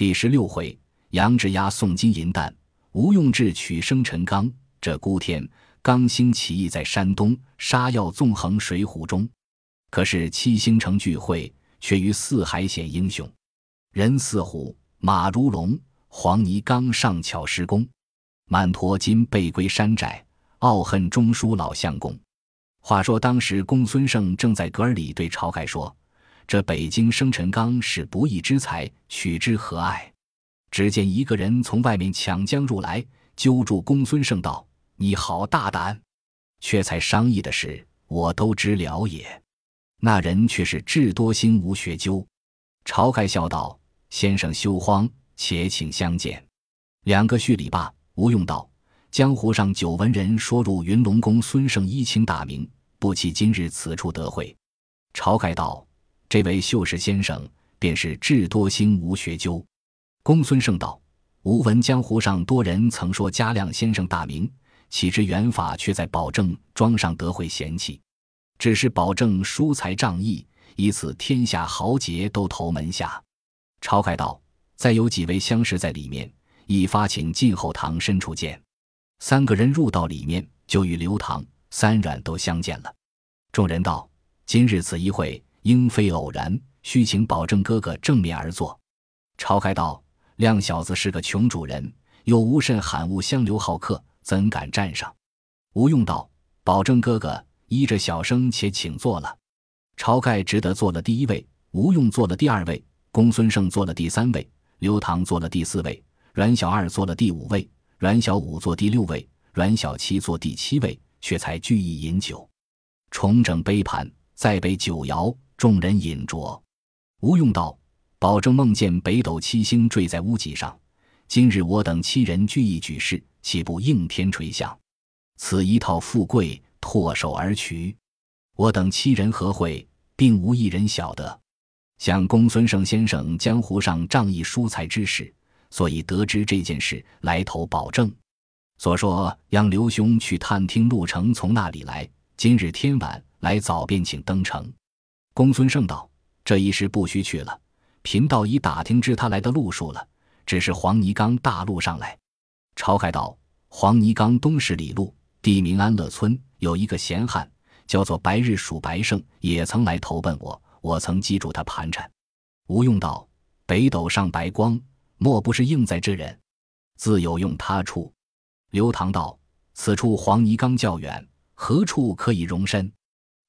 第十六回，杨志压送金银弹，吴用智取生辰纲。这孤天刚兴起义在山东，杀要纵横水浒中。可是七星城聚会，却于四海显英雄。人似虎，马如龙，黄泥冈上巧施工。满陀金背归山寨，傲恨中书老相公。话说当时公孙胜正在阁儿里对晁盖说。这北京生辰纲是不义之财，取之何爱？只见一个人从外面抢将入来，揪住公孙胜道：“你好大胆！却才商议的事，我都知了也。”那人却是智多星吴学究。晁盖笑道：“先生休慌，且请相见。”两个叙礼罢，吴用道：“江湖上久闻人说入云龙宫孙胜一清大名，不期今日此处得会。”晁盖道。这位秀士先生便是智多星吴学究。公孙胜道：“吾闻江湖上多人曾说嘉亮先生大名，岂知元法却在保证庄上得会嫌弃。只是保证疏财仗义，以此天下豪杰都投门下。”晁盖道：“再有几位相识在里面，一发请进后堂深处见。”三个人入到里面，就与刘唐、三阮都相见了。众人道：“今日此一会。”应非偶然，须请保证哥哥正面而坐。晁盖道：“亮小子是个穷主人，又无甚罕物相留好客，怎敢站上？”吴用道：“保证哥哥依着小生，且请坐了。”晁盖只得坐了第一位，吴用坐了第二位，公孙胜坐了第三位，刘唐坐了第四位，阮小二坐了第五位，阮小五坐第六位，阮小七坐第七位，却才聚意饮酒，重整杯盘，再备酒肴。众人饮酌，吴用道：“保证梦见北斗七星坠在屋脊上，今日我等七人聚义举事，岂不应天垂象？此一套富贵，唾手而取。我等七人何会，并无一人晓得。想公孙胜先生江湖上仗义疏财之事，所以得知这件事，来投保证。所说让刘兄去探听路程从那里来，今日天晚来早便请登城。”公孙胜道：“这一时不须去了，贫道已打听知他来的路数了，只是黄泥冈大路上来。”晁盖道：“黄泥冈东十里路，地名安乐村，有一个闲汉，叫做白日鼠白胜，也曾来投奔我，我曾记住他盘缠。”吴用道：“北斗上白光，莫不是应在这人？自有用他处。”刘唐道：“此处黄泥冈较远，何处可以容身？”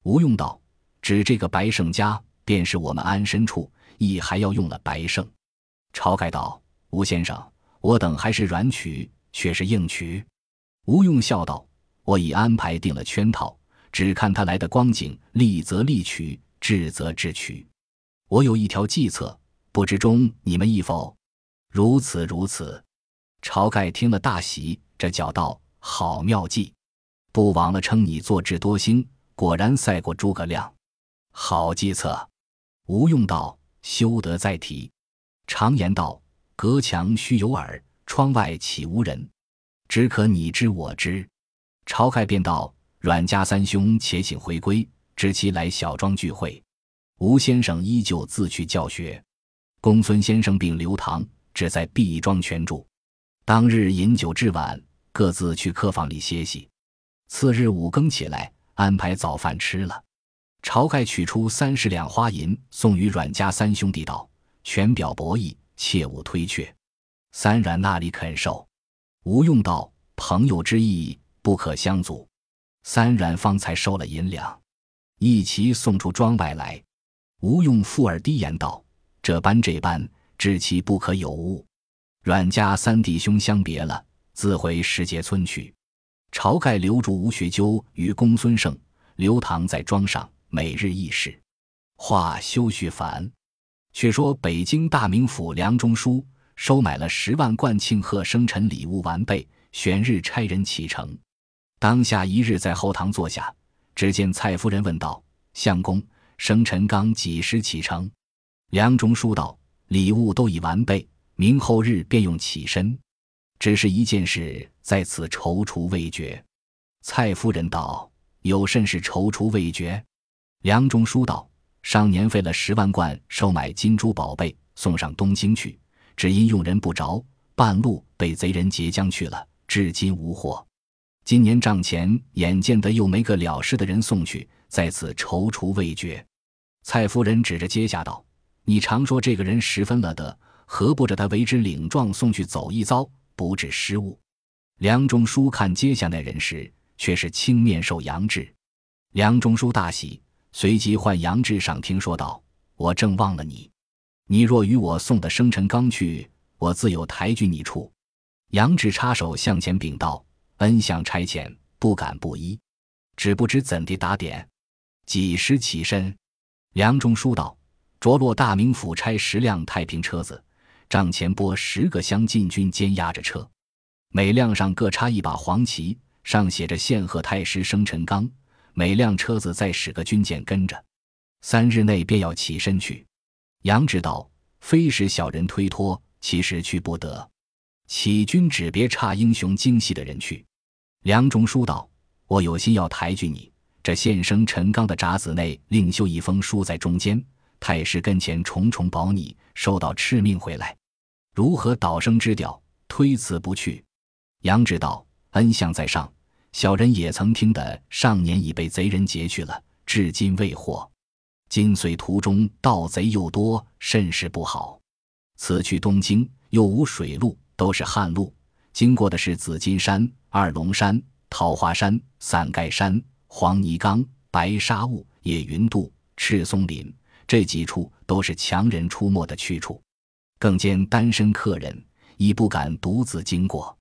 吴用道。指这个白胜家，便是我们安身处，亦还要用了白胜。晁盖道：“吴先生，我等还是软取，却是硬取。”吴用笑道：“我已安排定了圈套，只看他来的光景，利则利取，智则智取。我有一条计策，不知中你们意否？如此如此。”晁盖听了大喜，这叫道：“好妙计！不枉了称你做智多星，果然赛过诸葛亮。”好计策，吴用道：“休得再提。常言道，隔墙须有耳，窗外岂无人？只可你知我知。”晁盖便道：“阮家三兄且请回归，知其来小庄聚会。吴先生依旧自去教学。公孙先生并刘唐只在毕庄圈住。当日饮酒至晚，各自去客房里歇息。次日五更起来，安排早饭吃了。”晁盖取出三十两花银，送与阮家三兄弟道：“全表博弈，切勿推却。”三阮那里肯受？吴用道：“朋友之意，不可相阻。”三阮方才收了银两，一齐送出庄外来。吴用附耳低言道：“这般这般，知其不可有误。”阮家三弟兄相别了，自回石碣村去。晁盖留住吴学究与公孙胜、刘唐在庄上。每日议事，话休叙繁。却说北京大名府梁中书收买了十万贯庆贺生辰礼物完备，选日差人启程。当下一日在后堂坐下，只见蔡夫人问道：“相公，生辰纲几时启程？”梁中书道：“礼物都已完备，明后日便用起身。只是一件事在此踌躇未决。”蔡夫人道：“有甚事踌躇未决？”梁中书道：“上年费了十万贯收买金珠宝贝，送上东京去，只因用人不着，半路被贼人截将去了，至今无获。今年账前眼见得又没个了事的人送去，在此踌躇未决。蔡夫人指着阶下道：“你常说这个人十分了得，何不着他为之领状送去走一遭，不致失误？”梁中书看阶下那人时，却是青面兽杨志。梁中书大喜，随即唤杨志上听说道：“我正忘了你，你若与我送的生辰纲去，我自有抬举你处。”杨志插手向前禀道：“恩相差遣，不敢不依，只不知怎地打点。”几时起身？梁中书道：“着落大名府差十辆太平车子，帐前拨十个乡禁军监押着车，每辆上各插一把黄旗，上写着‘献贺太师生辰纲’。每辆车子再使个军舰跟着，三日内便要起身去。”杨知道，非是小人推脱，其实去不得。起军只别差英雄精细的人去。梁中书道：“我有心要抬举你。”这献生陈刚的札子内另修一封书在中间，太师跟前重重保你，受到敕命回来，如何倒生之调？推辞不去。杨志道：“恩相在上，小人也曾听得上年已被贼人劫去了，至今未获。今遂途中盗贼又多，甚是不好。此去东京又无水路，都是旱路，经过的是紫金山、二龙山、桃花山、伞盖山。”黄泥冈、白沙坞、野云渡、赤松林这几处都是强人出没的去处，更兼单身客人已不敢独自经过。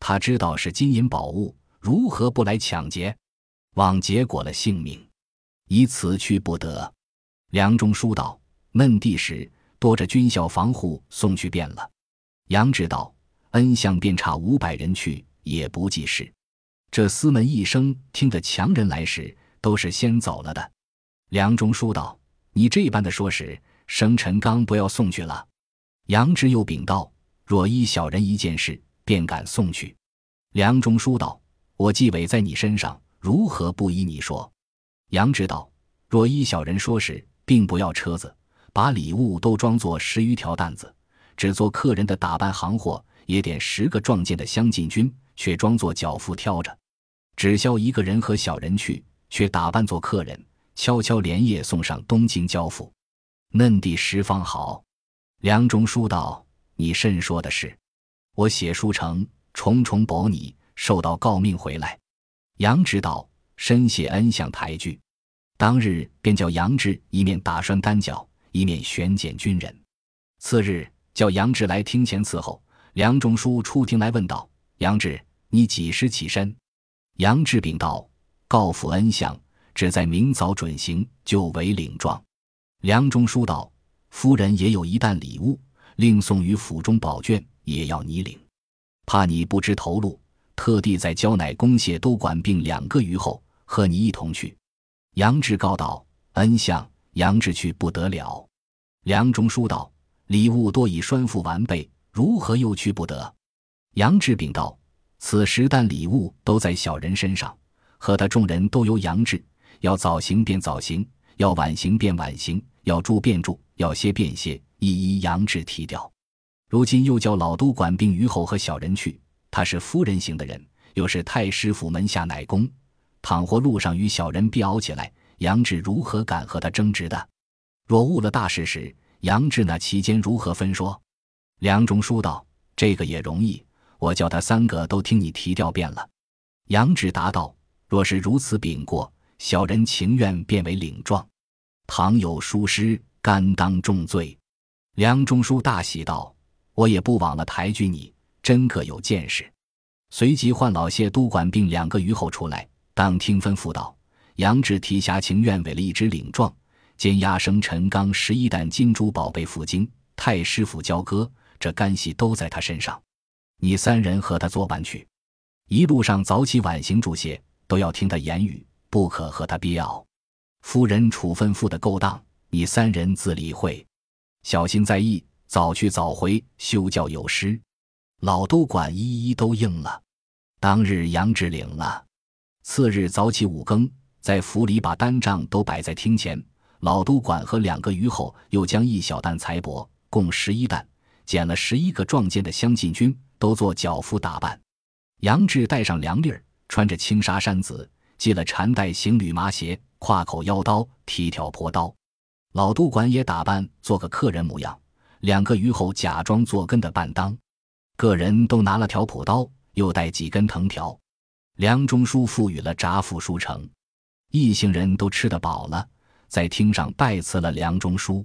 他知道是金银宝物，如何不来抢劫？枉结果了性命，以此去不得。梁中书道：“闷地时多着军校防护，送去便了。”杨志道，恩相便差五百人去，也不济事。这司门一声听得强人来时，都是先走了的。梁中书道：“你这般的说时，生辰纲不要送去了。”杨志又禀道：“若依小人一件事，便敢送去。”梁中书道：“我既委在你身上，如何不依你说？”杨知道：“若依小人说时，并不要车子，把礼物都装作十余条担子，只做客人的打扮行货，也点十个壮健的乡禁军，却装作脚夫挑着。”只消一个人和小人去，却打扮做客人，悄悄连夜送上东京交付。嫩地十方好。梁中书道：“你甚说的是？我写书成，重重保你，受到诰命回来。”杨知道，深谢恩相抬举。当日便叫杨志一面打栓单脚，一面选拣军人。次日叫杨志来厅前伺候。梁中书出庭来问道：“杨志，你几时起身？”杨志禀道：“告父恩相，只在明早准行，就为领状。”梁中书道：“夫人也有一担礼物，另送于府中宝卷，也要你领。怕你不知头路，特地在交乃公谢都管并两个余后，和你一同去。”杨志告道：“恩相，杨志去不得了。”梁中书道：“礼物多已拴缚完备，如何又去不得？”杨志禀道。此时，但礼物都在小人身上，和他众人都由杨志。要早行便早行，要晚行便晚行，要住便住，要歇便歇，一一杨志提掉。如今又叫老都管并虞候和小人去，他是夫人型的人，又是太师府门下奶公，倘或路上与小人必拗起来，杨志如何敢和他争执的？若误了大事时，杨志那期间如何分说？梁中书道：“这个也容易。”我叫他三个都听你提调遍了。杨志答道：“若是如此禀过，小人情愿变为领状。倘有疏失，甘当重罪。”梁中书大喜道：“我也不枉了抬举你，真个有见识。”随即唤老谢督管并两个余后出来，当听吩咐道：“杨志提辖情愿委了一支领状，兼押生陈刚十一担金珠宝贝赴京，太师府交割，这干系都在他身上。”你三人和他作伴去，一路上早起晚行，住些都要听他言语，不可和他憋傲。夫人处分负的勾当，你三人自理会，小心在意。早去早回，休教有失。老都管一一都应了。当日杨志领了。次日早起五更，在府里把单账都摆在厅前。老都管和两个余后又将一小担财帛，共十一担。捡了十一个壮健的乡进军，都做脚夫打扮。杨志带上凉笠儿，穿着青纱衫子，系了缠带行旅麻鞋，挎口腰刀，提挑朴刀。老督管也打扮做个客人模样，两个虞后假装做跟的伴当，个人都拿了条朴刀，又带几根藤条。梁中书赋予了札府书城，一行人都吃得饱了，在厅上拜辞了梁中书。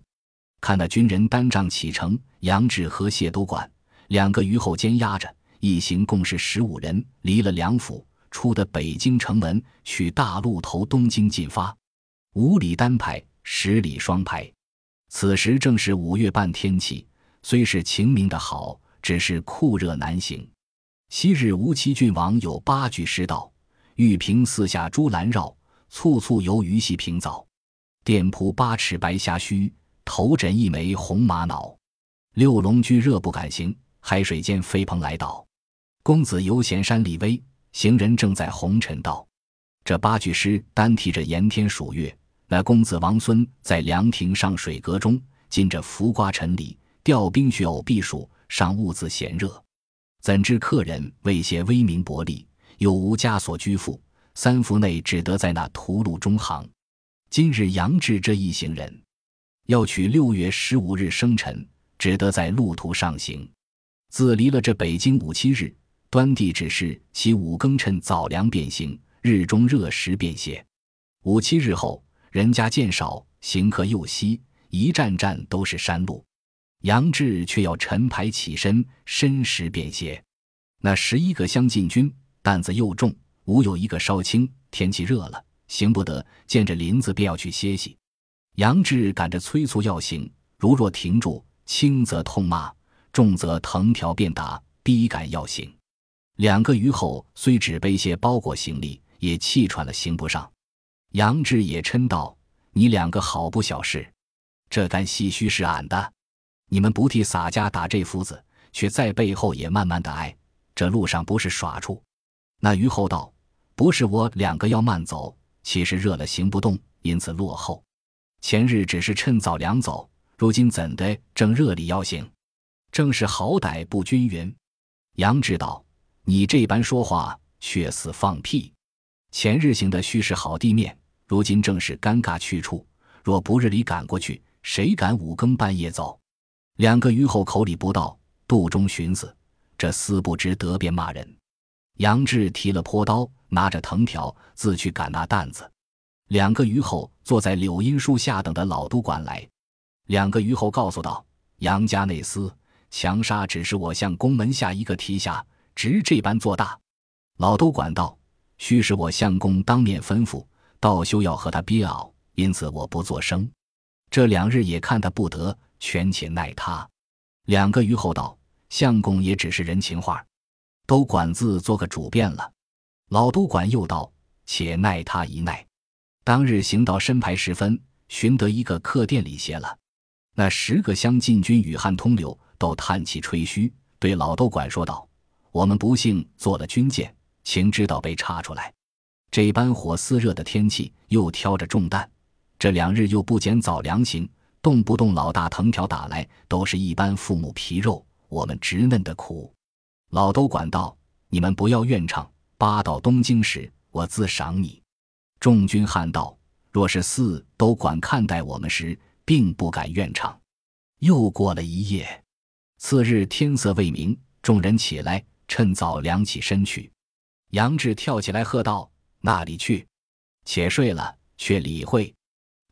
看那军人单仗启程，杨志和谢都管两个虞后监押着，一行共是十五人，离了梁府，出的北京城门，去大路头东京进发，五里单排。十里双排，此时正是五月半，天气虽是晴明的好，只是酷热难行。昔日吴齐郡王有八句诗道：“玉屏四下朱兰绕，簇簇游鱼戏平藻。店铺八尺白虾须，头枕一枚红玛瑙。六龙居热不敢行，海水间飞蓬来倒。公子游闲山里微，行人正在红尘道。”这八句诗单提着炎天暑月。那公子王孙在凉亭上水阁中，浸着浮瓜陈李，调冰雪偶避暑，尚兀自闲热。怎知客人为些威名薄利，又无枷锁拘缚，三伏内只得在那屠戮中行。今日杨志这一行人，要取六月十五日生辰，只得在路途上行。自离了这北京五七日，端地只是其五更趁早凉便行，日中热时便歇。五七日后。人家见少，行客又稀，一站站都是山路。杨志却要陈牌起身，申时便歇。那十一个乡进军担子又重，无有一个稍轻。天气热了，行不得，见着林子便要去歇息。杨志赶着催促要行，如若停住，轻则痛骂，重则藤条便打，逼赶要行。两个虞后虽只背些包裹行李，也气喘了，行不上。杨志也嗔道：“你两个好不小事，这干细须是俺的，你们不替洒家打这夫子，却在背后也慢慢的挨，这路上不是耍处。”那虞后道：“不是我两个要慢走，其实热了行不动，因此落后。前日只是趁早凉走，如今怎的正热里要行？正是好歹不均匀。”杨志道：“你这般说话，却似放屁。前日行的须是好地面。”如今正是尴尬去处，若不日里赶过去，谁敢五更半夜走？两个虞后口里不道，肚中寻思：这厮不知得便骂人。杨志提了坡刀，拿着藤条，自去赶那担子。两个虞后坐在柳荫树下等的老督管来。两个虞后告诉道：“杨家内厮强杀，只是我向宫门下一个提辖，直这般做大。”老督管道：“须是我相公当面吩咐。”道休要和他憋熬，因此我不作声。这两日也看他不得，权且奈他。两个虞后道：“相公也只是人情话，都管自做个主便了。”老都管又道：“且奈他一奈。”当日行到申牌时分，寻得一个客店里歇了。那十个乡禁军与汉通流，都叹气吹嘘，对老都管说道：“我们不幸做了军舰，情知道被查出来。”这般火似热的天气，又挑着重担，这两日又不减早凉行，动不动老大藤条打来，都是一般父母皮肉，我们直嫩的苦。老都管道：“你们不要怨唱，八到东京时，我自赏你。”众军汉道：“若是四都管看待我们时，并不敢怨唱。”又过了一夜，次日天色未明，众人起来，趁早量起身去。杨志跳起来喝道。那里去？且睡了，却理会。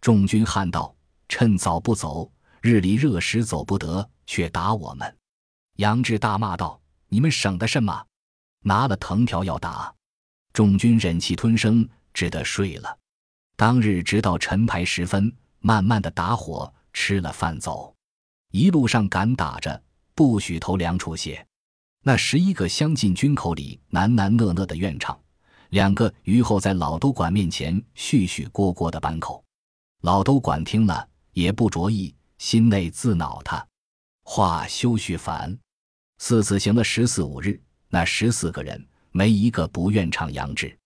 众军汉道：“趁早不走，日里热时走不得，却打我们。”杨志大骂道：“你们省得什么？拿了藤条要打！”众军忍气吞声，只得睡了。当日直到晨牌时分，慢慢的打火，吃了饭走。一路上赶打着，不许投粮处歇。那十一个乡进军口里喃喃讷讷的怨唱。两个虞后在老都管面前絮絮聒聒的板口，老都管听了也不着意，心内自恼他话休叙烦。四次行了十四五日，那十四个人没一个不愿唱杨志。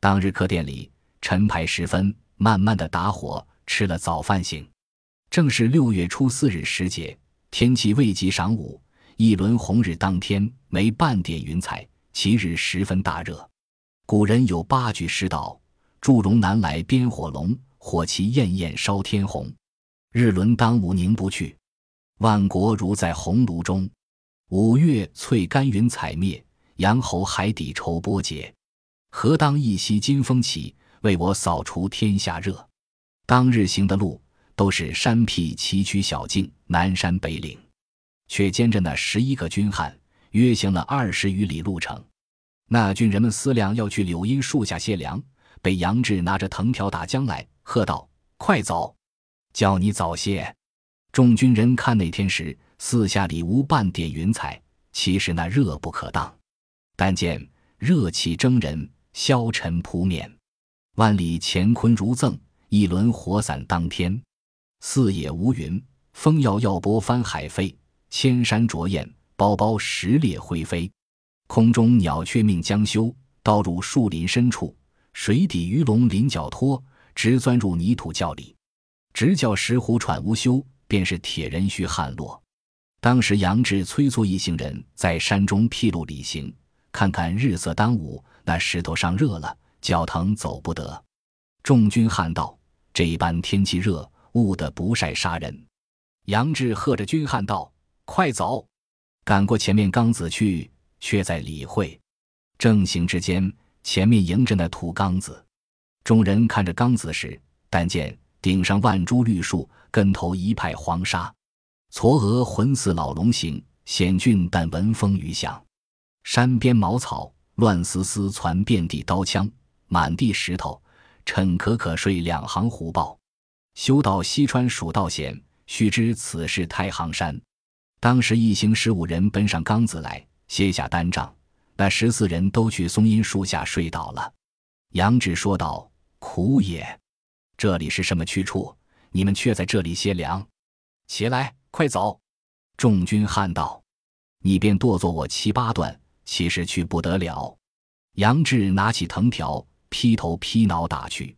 当日客店里晨牌时分，慢慢的打火，吃了早饭醒。正是六月初四日时节，天气未及晌午，一轮红日当天，没半点云彩。其日十分大热。古人有八句诗道：“祝融南来鞭火龙，火旗焰焰烧天红。日轮当午凝不去，万国如在红炉中。五月翠干云彩灭，阳侯海底愁波节。何当一夕金风起，为我扫除天下热。”当日行的路都是山僻崎岖小径，南山北岭，却兼着那十一个军汉，约行了二十余里路程。那军人们思量要去柳荫树下歇凉，被杨志拿着藤条打将来，喝道：“快走！叫你早些！”众军人看那天时，四下里无半点云彩，其实那热不可当。但见热气蒸人，消沉扑面，万里乾坤如赠。一轮火伞当天，四野无云，风摇摇波翻海飞，千山着雁，包包石裂灰飞。空中鸟雀命将休，倒入树林深处；水底鱼龙鳞角脱，直钻入泥土窖里。直叫石虎喘无休，便是铁人须汗落。当时杨志催促一行人在山中僻路里行，看看日色当午，那石头上热了，脚疼走不得。众军汉道。这一般天气热，雾得不晒杀人。杨志喝着军汉道：“快走，赶过前面缸子去。”却在理会。正行之间，前面迎着那土缸子。众人看着缸子时，但见顶上万株绿树，根头一派黄沙，嵯峨浑似老龙形，险峻但闻风雨响。山边茅草乱丝丝攒，遍地刀枪，满地石头。趁可可睡两行虎豹，修道西川蜀道险，须知此事太行山。当时一行十五人奔上冈子来，卸下单帐，那十四人都去松阴树下睡倒了。杨志说道：“苦也，这里是什么去处？你们却在这里歇凉？起来，快走！”众军汉道：“你便剁作我七八段，其实去不得了。”杨志拿起藤条。劈头劈脑打去，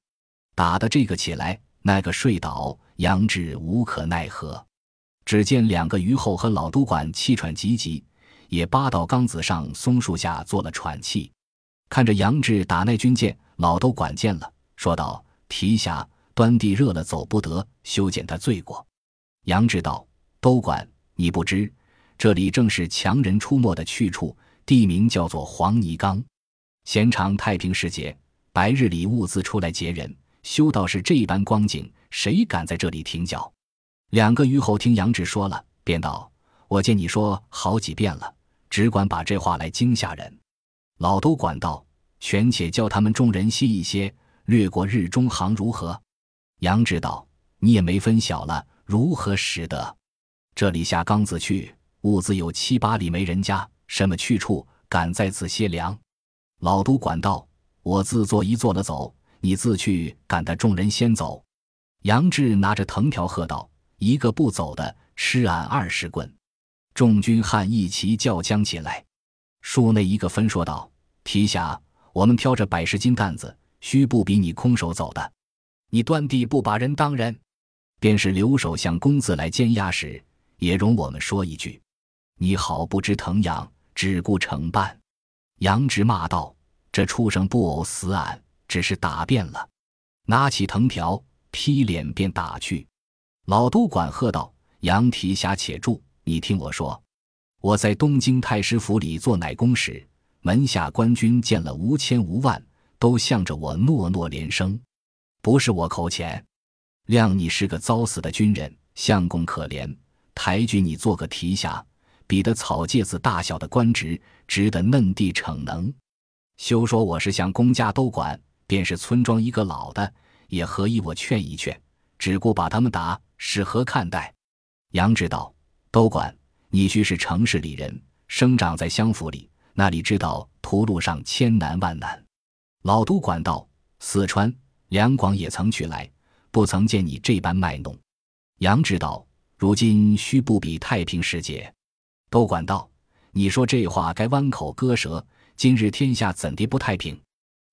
打的这个起来，那个睡倒，杨志无可奈何。只见两个虞后和老都管气喘急急，也扒到缸子上松树下做了喘气。看着杨志打那军舰，老都管见了，说道：“提辖端地热了，走不得，修剪他罪过。”杨志道：“都管你不知，这里正是强人出没的去处，地名叫做黄泥冈，闲常太平时节。”白日里兀自出来劫人，修道士这般光景，谁敢在这里停脚？两个虞后听杨志说了，便道：“我见你说好几遍了，只管把这话来惊吓人。”老都管道：“权且叫他们众人歇一歇，略过日中行如何？”杨志道：“你也没分晓了，如何使得？这里下缸子去，兀自有七八里没人家，什么去处敢在此歇凉？”老都管道。我自作一坐了走，你自去赶得众人先走。杨志拿着藤条喝道：“一个不走的，吃俺二十棍！”众军汉一齐叫僵起来。树内一个分说道：“提辖，我们挑着百十斤担子，须不比你空手走的。你端地不把人当人，便是留守相公子来监押时，也容我们说一句：你好不知疼养，只顾承办。”杨志骂道。这畜生不偶死俺，只是打遍了，拿起藤条劈脸便打去。老都管喝道：“杨提辖，且住！你听我说，我在东京太师府里做奶工时，门下官军见了无千无万，都向着我诺诺连声。不是我口钱，谅你是个遭死的军人，相公可怜，抬举你做个提辖，比得草芥子大小的官职，值得嫩地逞能。”休说我是向公家都管，便是村庄一个老的，也何以我劝一劝，只顾把他们打，是何看待？杨志道：“都管你须是城市里人，生长在乡府里，那里知道途路上千难万难。”老都管道：“四川、两广也曾去来，不曾见你这般卖弄。”杨志道：“如今须不比太平时节。”都管道：“你说这话该弯口割舌。”今日天下怎地不太平？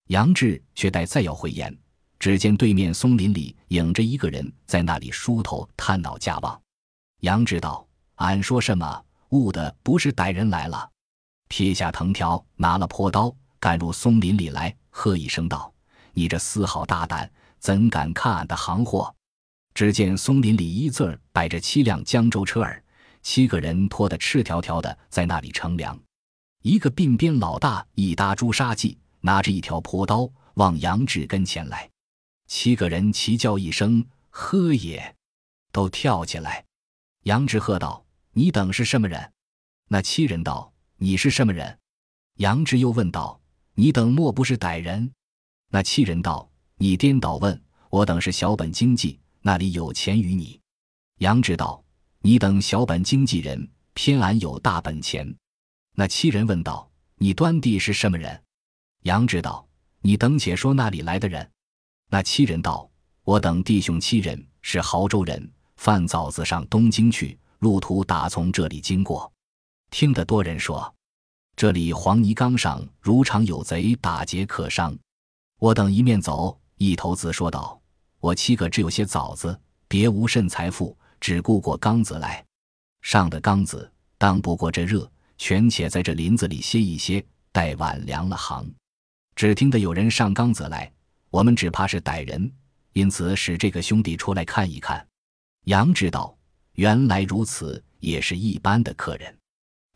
杨志却待再要回言，只见对面松林里影着一个人在那里梳头、探脑、架望。杨志道：“俺说什么？误的不是歹人来了。”撇下藤条，拿了坡刀，赶入松林里来，喝一声道：“你这厮好大胆，怎敢看俺的行货？”只见松林里一字儿摆着七辆江州车儿，七个人拖得赤条条的在那里乘凉。一个鬓边老大一搭朱砂记，拿着一条朴刀往杨志跟前来。七个人齐叫一声“喝也”，都跳起来。杨志喝道：“你等是什么人？”那七人道：“你是什么人？”杨志又问道：“你等莫不是歹人？”那七人道：“你颠倒问，我等是小本经济。”那里有钱于你？杨志道：“你等小本经纪人，偏俺有大本钱。”那七人问道：“你端地是什么人？”杨志道：“你等且说那里来的人。”那七人道：“我等弟兄七人是亳州人，贩枣子上东京去，路途打从这里经过。听得多人说，这里黄泥冈上如常有贼打劫客商。我等一面走，一头子说道。”我七个只有些枣子，别无甚财富，只顾过缸子来。上的缸子当不过这热，全且在这林子里歇一歇，待晚凉了行。只听得有人上缸子来，我们只怕是歹人，因此使这个兄弟出来看一看。杨知道原来如此，也是一般的客人，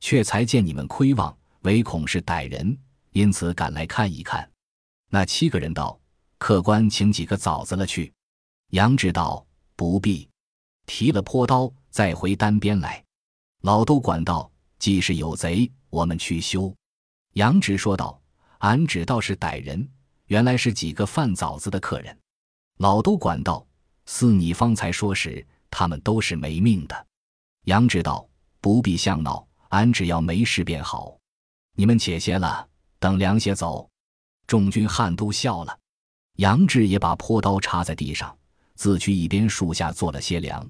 却才见你们亏望，唯恐是歹人，因此赶来看一看。那七个人道：“客官，请几个枣子了去。”杨志道：“不必，提了坡刀，再回单边来。”老都管道：“既是有贼，我们去修。”杨直说道：“俺只道是歹人，原来是几个贩枣子的客人。”老都管道：“似你方才说时，他们都是没命的。”杨直道：“不必相闹，俺只要没事便好。你们且歇了，等凉些走。”众军汉都笑了。杨志也把坡刀插在地上。自去一边树下坐了些凉，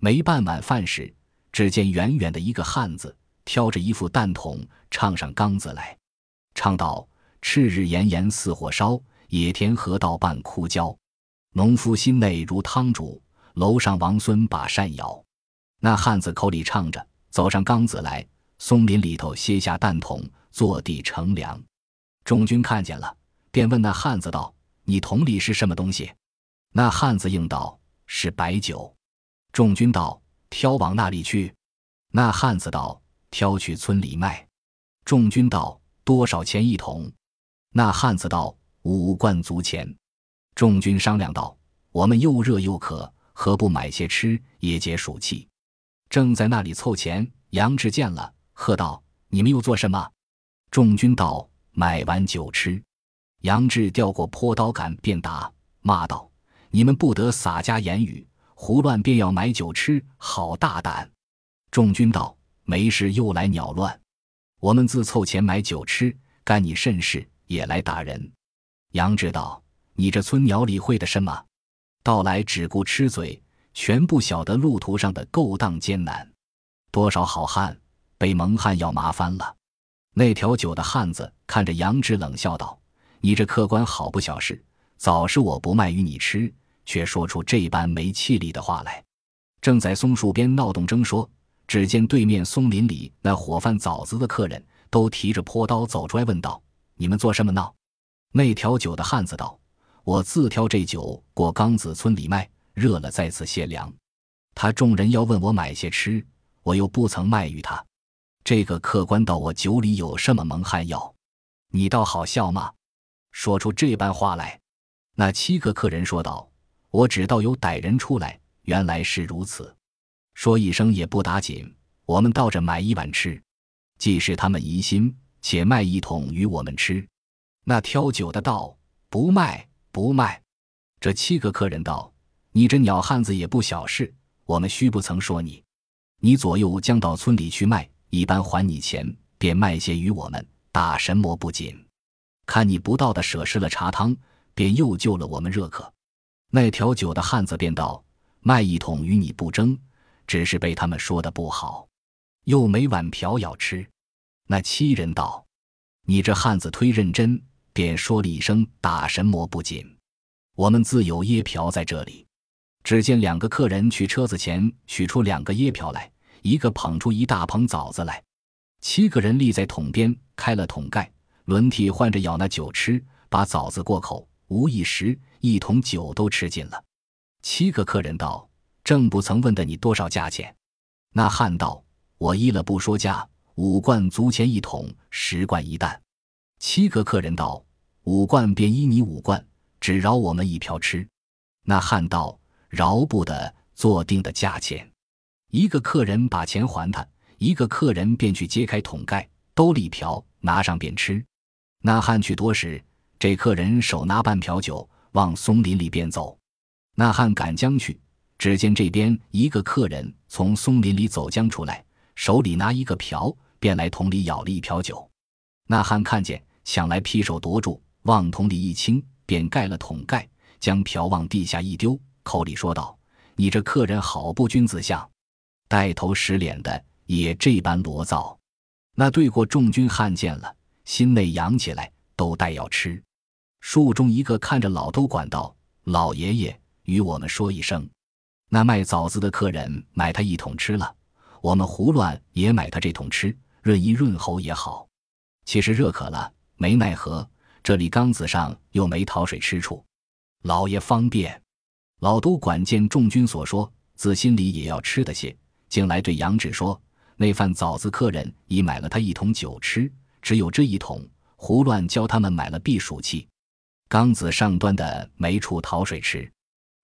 没半碗饭时，只见远远的一个汉子挑着一副担桶，唱上缸子来，唱道：“赤日炎炎似火烧，野田河道半枯焦。农夫心内如汤煮，楼上王孙把扇摇。”那汉子口里唱着，走上缸子来，松林里头歇下担桶，坐地乘凉。众军看见了，便问那汉子道：“你桶里是什么东西？”那汉子应道：“是白酒。”众军道：“挑往那里去？”那汉子道：“挑去村里卖。”众军道：“多少钱一桶？”那汉子道：“五贯足钱。”众军商量道：“我们又热又渴，何不买些吃，也解暑气？”正在那里凑钱，杨志见了，喝道：“你们又做什么？”众军道：“买完酒吃。”杨志调过坡刀杆，便打，骂道。你们不得洒家言语，胡乱便要买酒吃，好大胆！众军道：“没事又来鸟乱，我们自凑钱买酒吃，干你甚事也来打人？”杨志道：“你这村鸟里会的什么？到来只顾吃嘴，全不晓得路途上的勾当艰难，多少好汉被蒙汉要麻烦了。”那条酒的汉子看着杨志冷笑道：“你这客官好不小事，早是我不卖与你吃。”却说出这般没气力的话来。正在松树边闹动争说，只见对面松林里那伙贩枣子的客人都提着坡刀走出来，问道：“你们做什么闹？”那挑酒的汉子道：“我自挑这酒过冈子村里卖，热了在此歇凉。他众人要问我买些吃，我又不曾卖与他。这个客官道我酒里有什么蒙汗药？你倒好笑吗？说出这般话来。”那七个客人说道。我只道有歹人出来，原来是如此。说一声也不打紧，我们倒着买一碗吃。既是他们疑心，且卖一桶与我们吃。那挑酒的道不卖不卖。这七个客人道：“你这鸟汉子也不小事，我们须不曾说你。你左右将到村里去卖，一般还你钱，便卖些与我们。打神魔不紧，看你不到的舍失了茶汤，便又救了我们热客。”那条酒的汉子便道：“卖一桶与你不争，只是被他们说的不好，又没碗瓢舀吃。”那七人道：“你这汉子忒认真，便说了一声打神魔不紧。我们自有椰瓢在这里。”只见两个客人去车子前取出两个椰瓢来，一个捧出一大捧枣子来，七个人立在桶边，开了桶盖，轮替换着舀那酒吃，把枣子过口，无一时，一桶酒都吃尽了。七个客人道：“正不曾问的你多少价钱？”那汉道：“我依了不说价，五贯足钱一桶，十贯一担。”七个客人道：“五贯便依你五贯，只饶我们一瓢吃。”那汉道：“饶不得，做定的价钱。”一个客人把钱还他，一个客人便去揭开桶盖，兜里瓢拿上便吃。那汉去多时，这客人手拿半瓢酒，往松林里便走。那汉赶将去，只见这边一个客人从松林里走将出来，手里拿一个瓢，便来桶里舀了一瓢酒。那汉看见，抢来劈手夺住，往桶里一倾，便盖了桶盖，将瓢往地下一丢，口里说道：“你这客人好不君子相。”带头使脸的也这般罗造，那对过众军汉见了，心内痒起来，都带要吃。树中一个看着老都管道：“老爷爷与我们说一声，那卖枣子的客人买他一桶吃了，我们胡乱也买他这桶吃，润一润喉也好。其实热渴了，没奈何，这里缸子上又没讨水吃处，老爷方便。”老都管见众军所说，自心里也要吃的些。竟来对杨志说：“那饭枣子客人已买了他一桶酒吃，只有这一桶，胡乱教他们买了避暑器。缸子上端的没处讨水吃。”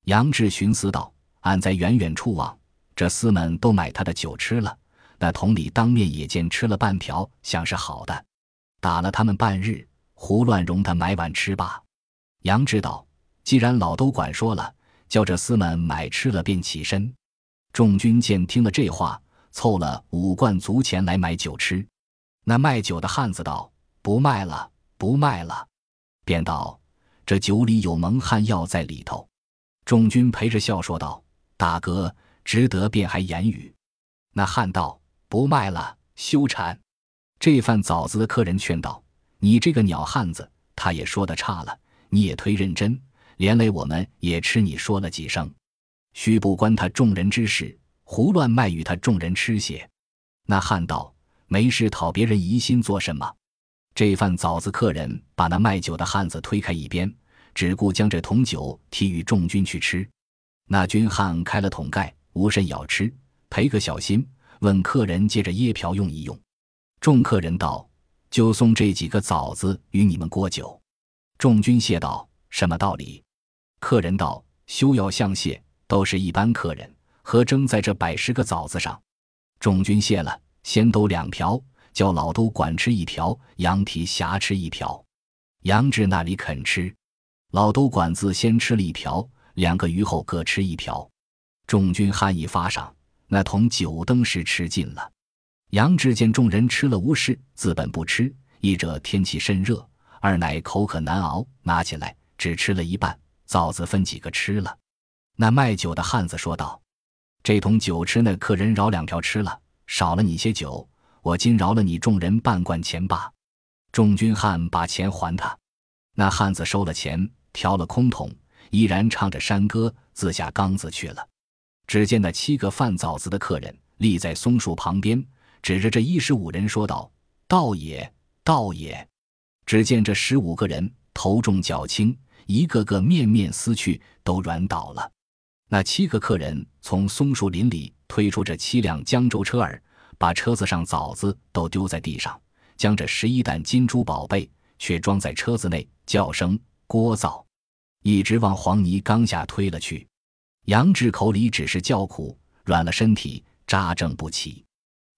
杨志寻思道：“俺在远远处望，这厮们都买他的酒吃了，那桶里当面也见吃了半瓢，想是好的。打了他们半日，胡乱容他买碗吃罢。”杨志道：“既然老都管说了，叫这厮们买吃了，便起身。”众军见听了这话，凑了五贯足钱来买酒吃。那卖酒的汉子道：“不卖了，不卖了。”便道：“这酒里有蒙汗药在里头。”众军陪着笑说道：“大哥值得，便还言语。”那汉道：“不卖了，休馋。”这贩枣子的客人劝道：“你这个鸟汉子，他也说的差了，你也忒认真，连累我们也吃你说了几声。”须不关他众人之事，胡乱卖与他众人吃些。那汉道没事讨别人疑心做什么？这饭枣子客人把那卖酒的汉子推开一边，只顾将这桶酒提与众军去吃。那军汉开了桶盖，无甚要吃，赔个小心，问客人借着椰瓢用一用。众客人道：“就送这几个枣子与你们过酒。”众军谢道：“什么道理？”客人道：“休要相谢。”都是一般客人，何争在这百十个枣子上？众军谢了，先都两瓢，叫老都管吃一瓢，杨提辖吃一瓢。杨志那里肯吃，老都管自先吃了一瓢，两个余后各吃一瓢。众军酣意发上，那桶酒灯时吃尽了。杨志见众人吃了无事，自本不吃。一者天气甚热，二乃口渴难熬，拿起来只吃了一半，枣子分几个吃了。那卖酒的汉子说道：“这桶酒吃那客人饶两瓢吃了，少了你些酒，我今饶了你众人半贯钱罢。”众军汉把钱还他，那汉子收了钱，挑了空桶，依然唱着山歌，自下缸子去了。只见那七个贩枣子的客人立在松树旁边，指着这一十五人说道：“道也，道也！”只见这十五个人头重脚轻，一个个面面撕去，都软倒了。那七个客人从松树林里推出这七辆江州车儿，把车子上枣子都丢在地上，将这十一担金珠宝贝却装在车子内，叫声聒噪，一直往黄泥缸下推了去。杨志口里只是叫苦，软了身体，扎正不起。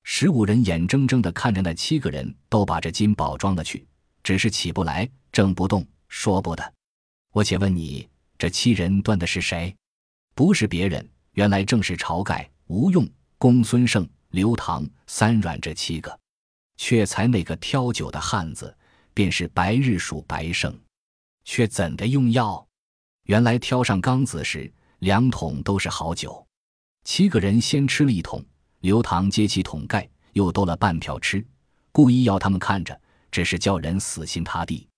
十五人眼睁睁地看着那七个人都把这金宝装了去，只是起不来，挣不动，说不得。我且问你，这七人端的是谁？不是别人，原来正是晁盖、吴用、公孙胜、刘唐、三阮这七个。却才那个挑酒的汉子，便是白日鼠白胜。却怎的用药？原来挑上缸子时，两桶都是好酒。七个人先吃了一桶，刘唐揭起桶盖，又多了半瓢吃，故意要他们看着，只是叫人死心塌地。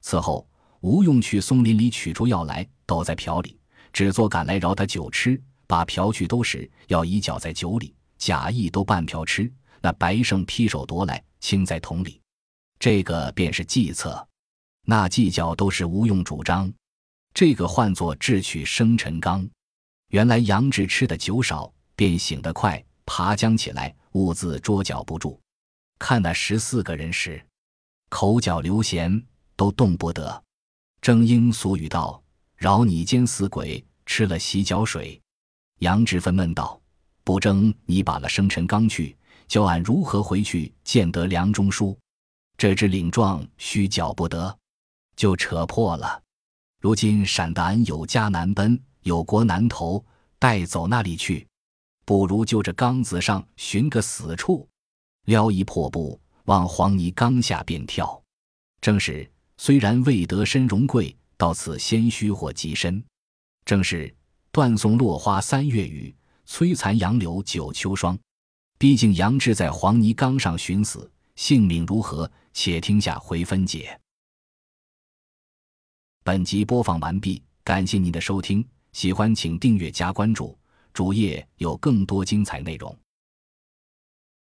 此后，吴用去松林里取出药来，倒在瓢里。只做赶来饶他酒吃，把瓢去兜时，要一搅在酒里，假意都半瓢吃，那白胜劈手夺来，倾在桶里。这个便是计策，那计较都是无用主张。这个唤作智取生辰纲。原来杨志吃的酒少，便醒得快，爬将起来，兀自捉脚不住。看那十四个人时，口角流涎，都动不得。正应俗语道：“饶你奸死鬼，吃了洗脚水。”杨志愤懑道：“不争你把了生辰纲去，教俺如何回去见得梁中书？这只领状须缴不得，就扯破了。如今闪得俺有家难奔，有国难投，带走那里去？不如就这缸子上寻个死处。”撩一破布，往黄泥缸下便跳。正是虽然未得身荣贵，到此先须获极深。正是断送落花三月雨，摧残杨柳九秋霜。毕竟杨志在黄泥冈上寻死，性命如何？且听下回分解。本集播放完毕，感谢您的收听，喜欢请订阅加关注，主页有更多精彩内容。